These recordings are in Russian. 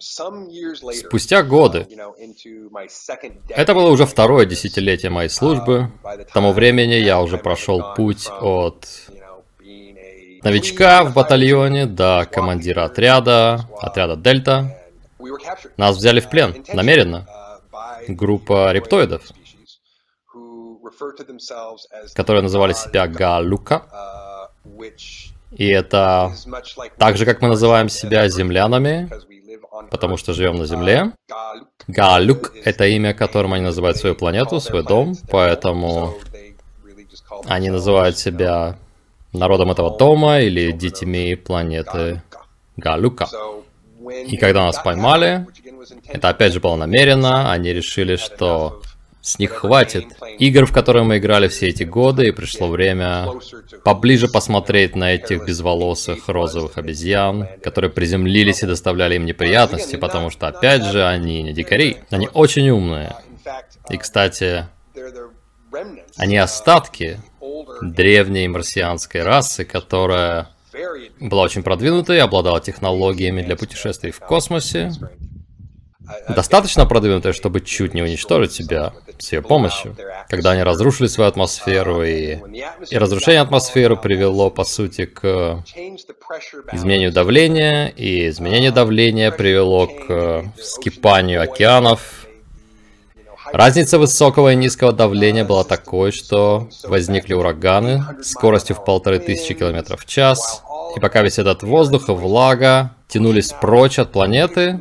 Спустя годы, это было уже второе десятилетие моей службы, к тому времени я уже прошел путь от новичка в батальоне до командира отряда, отряда Дельта. Нас взяли в плен, намеренно. Группа рептоидов, которые называли себя Галука. И это так же, как мы называем себя землянами, потому что живем на Земле. Галюк — это имя, которым они называют свою планету, свой дом, поэтому они называют себя народом этого дома или детьми планеты Галюка. И когда нас поймали, это опять же было намеренно, они решили, что с них хватит. Игр, в которые мы играли все эти годы, и пришло время поближе посмотреть на этих безволосых розовых обезьян, которые приземлились и доставляли им неприятности, потому что, опять же, они не дикари. Они очень умные. И, кстати, они остатки древней марсианской расы, которая была очень продвинутой, обладала технологиями для путешествий в космосе, достаточно продвинутая, чтобы чуть не уничтожить себя с ее помощью. Когда они разрушили свою атмосферу, и, и разрушение атмосферы привело, по сути, к изменению давления, и изменение давления привело к вскипанию океанов. Разница высокого и низкого давления была такой, что возникли ураганы скоростью в полторы тысячи километров в час, и пока весь этот воздух и влага тянулись прочь от планеты,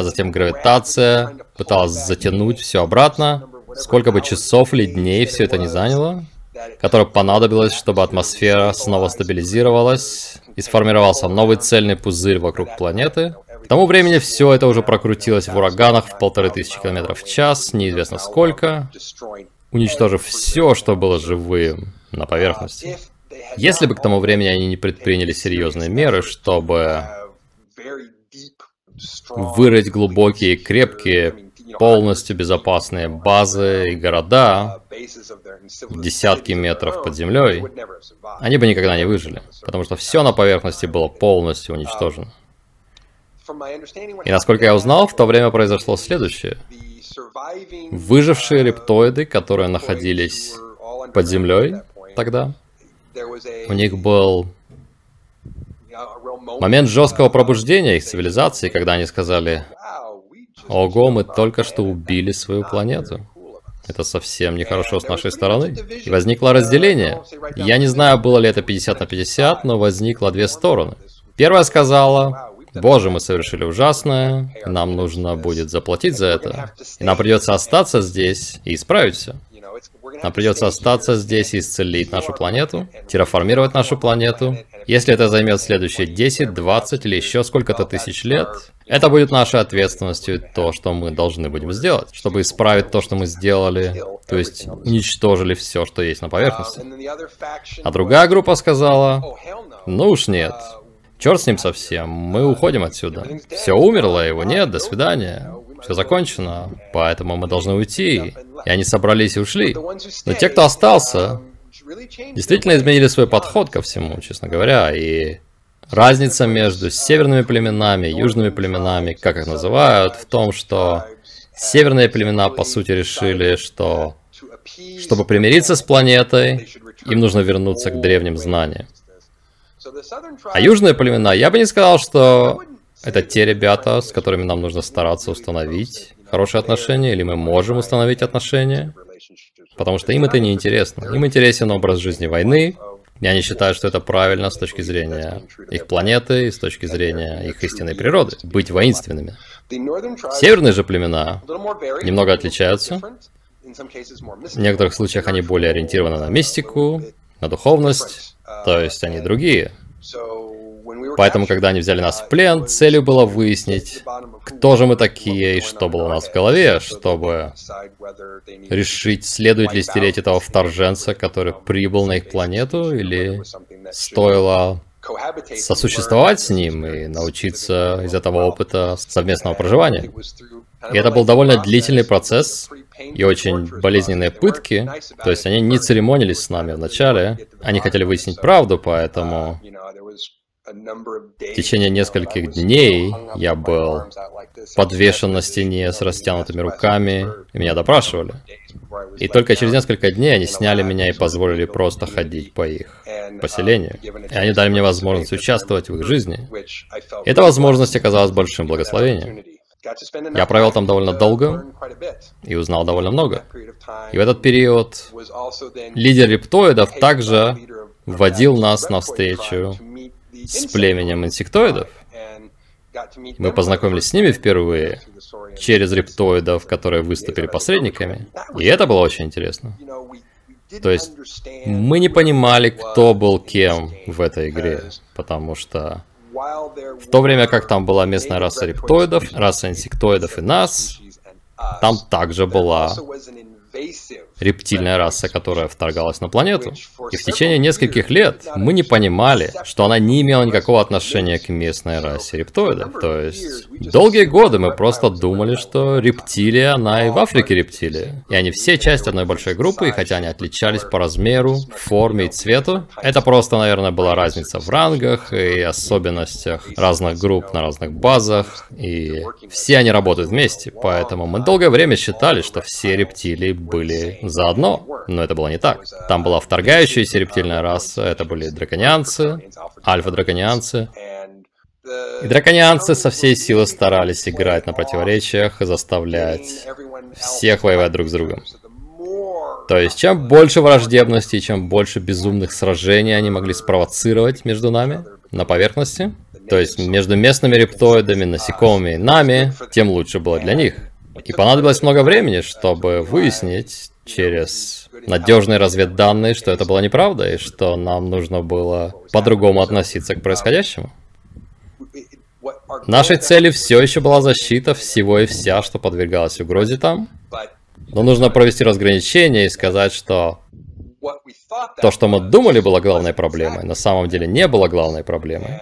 а затем гравитация пыталась затянуть все обратно, сколько бы часов или дней все это не заняло, которое понадобилось, чтобы атмосфера снова стабилизировалась и сформировался новый цельный пузырь вокруг планеты. К тому времени все это уже прокрутилось в ураганах в полторы тысячи километров в час, неизвестно сколько, уничтожив все, что было живым на поверхности. Если бы к тому времени они не предприняли серьезные меры, чтобы вырыть глубокие, крепкие, полностью безопасные базы и города в десятки метров под землей, они бы никогда не выжили, потому что все на поверхности было полностью уничтожено. И насколько я узнал, в то время произошло следующее. Выжившие рептоиды, которые находились под землей тогда, у них был Момент жесткого пробуждения их цивилизации, когда они сказали, «Ого, мы только что убили свою планету». Это совсем нехорошо с нашей стороны. И возникло разделение. Я не знаю, было ли это 50 на 50, но возникло две стороны. Первая сказала, Боже, мы совершили ужасное, нам нужно будет заплатить за это. И нам придется остаться здесь и исправить все. Нам придется остаться здесь и исцелить нашу планету, терраформировать нашу планету. Если это займет следующие 10, 20 или еще сколько-то тысяч лет, это будет нашей ответственностью то, что мы должны будем сделать, чтобы исправить то, что мы сделали, то есть уничтожили все, что есть на поверхности. А другая группа сказала, ну уж нет, черт с ним совсем, мы уходим отсюда. Все умерло, его нет, до свидания все закончено, поэтому мы должны уйти. И они собрались и ушли. Но те, кто остался, действительно изменили свой подход ко всему, честно говоря, и разница между северными племенами южными племенами, как их называют, в том, что северные племена, по сути, решили, что чтобы примириться с планетой, им нужно вернуться к древним знаниям. А южные племена, я бы не сказал, что это те ребята, с которыми нам нужно стараться установить хорошие отношения, или мы можем установить отношения, потому что им это не интересно. Им интересен образ жизни войны, и они считают, что это правильно с точки зрения их планеты и с точки зрения их истинной природы, быть воинственными. Северные же племена немного отличаются. В некоторых случаях они более ориентированы на мистику, на духовность, то есть они другие. Поэтому, когда они взяли нас в плен, целью было выяснить, кто же мы такие и что было у нас в голове, чтобы решить, следует ли стереть этого вторженца, который прибыл на их планету, или стоило сосуществовать с ним и научиться из этого опыта совместного проживания. И это был довольно длительный процесс и очень болезненные пытки, то есть они не церемонились с нами вначале, они хотели выяснить правду, поэтому В течение нескольких дней я был подвешен на стене с растянутыми руками, и меня допрашивали. И только через несколько дней они сняли меня и позволили просто ходить по их поселению. И они дали мне возможность участвовать в их жизни. И эта возможность оказалась большим благословением. Я провел там довольно долго и узнал довольно много. И в этот период лидер рептоидов также вводил нас на встречу с племенем инсектоидов. Мы познакомились с ними впервые через рептоидов, которые выступили посредниками. И это было очень интересно. То есть мы не понимали, кто был кем в этой игре, потому что в то время как там была местная раса рептоидов, раса инсектоидов и нас, там также была рептильная раса, которая вторгалась на планету. И в течение нескольких лет мы не понимали, что она не имела никакого отношения к местной расе рептоидов. То есть, долгие годы мы просто думали, что рептилия, она и в Африке рептилия. И они все часть одной большой группы, и хотя они отличались по размеру, форме и цвету, это просто, наверное, была разница в рангах и особенностях разных групп на разных базах, и все они работают вместе, поэтому мы долгое время считали, что все рептилии были заодно, но это было не так. Там была вторгающаяся рептильная раса, это были драконианцы, альфа-драконианцы. И драконианцы со всей силы старались играть на противоречиях и заставлять всех воевать друг с другом. То есть, чем больше враждебности, чем больше безумных сражений они могли спровоцировать между нами на поверхности, то есть между местными рептоидами, насекомыми и нами, тем лучше было для них. И понадобилось много времени, чтобы выяснить через надежные разведданные, что это была неправда, и что нам нужно было по-другому относиться к происходящему. Нашей целью все еще была защита всего и вся, что подвергалось угрозе там. Но нужно провести разграничение и сказать, что то, что мы думали было главной проблемой, на самом деле не было главной проблемой.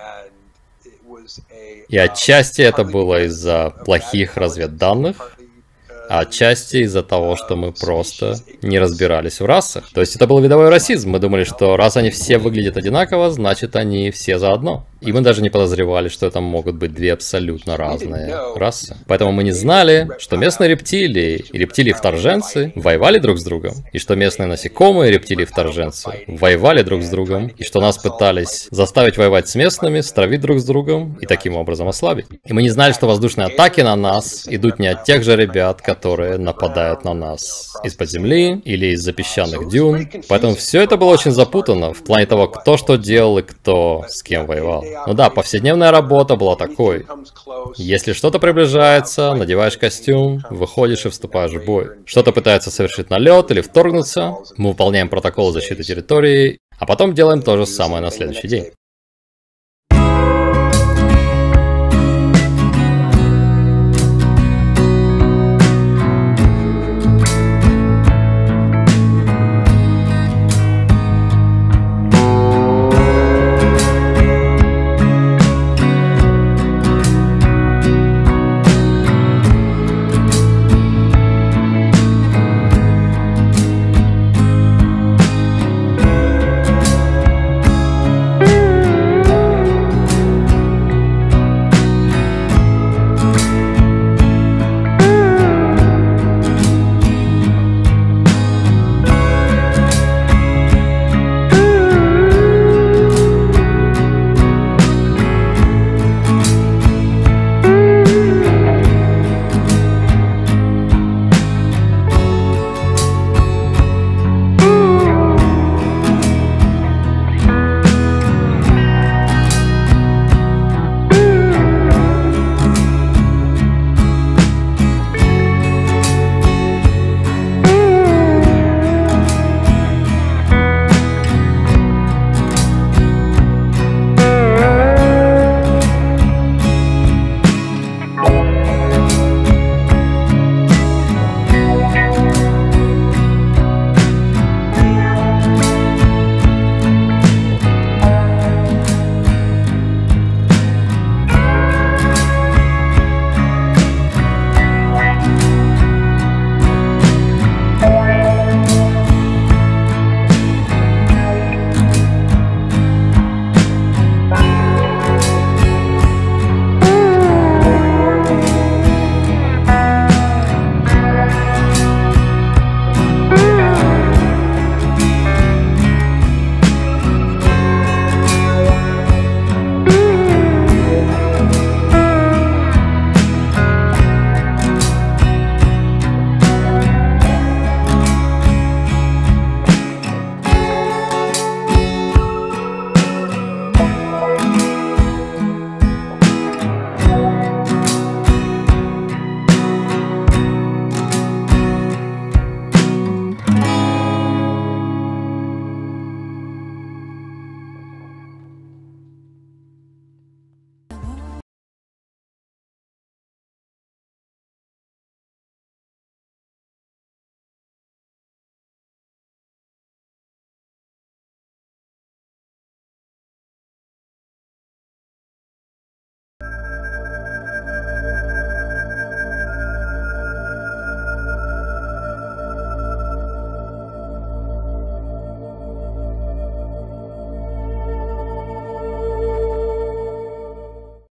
И отчасти это было из-за плохих разведданных, а отчасти из-за того, что мы просто не разбирались в расах. То есть это был видовой расизм. Мы думали, что раз они все выглядят одинаково, значит они все заодно. И мы даже не подозревали, что это могут быть две абсолютно разные расы. Поэтому мы не знали, что местные рептилии и рептилии-вторженцы воевали друг с другом, и что местные насекомые и рептилии-вторженцы воевали друг с другом, и что нас пытались заставить воевать с местными, стравить друг с другом и таким образом ослабить. И мы не знали, что воздушные атаки на нас идут не от тех же ребят, которые нападают на нас из-под земли или из-за песчаных дюн. Поэтому все это было очень запутано в плане того, кто что делал и кто с кем воевал. Ну да, повседневная работа была такой. Если что-то приближается, надеваешь костюм, выходишь и вступаешь в бой. Что-то пытается совершить налет или вторгнуться, мы выполняем протокол защиты территории, а потом делаем то же самое на следующий день.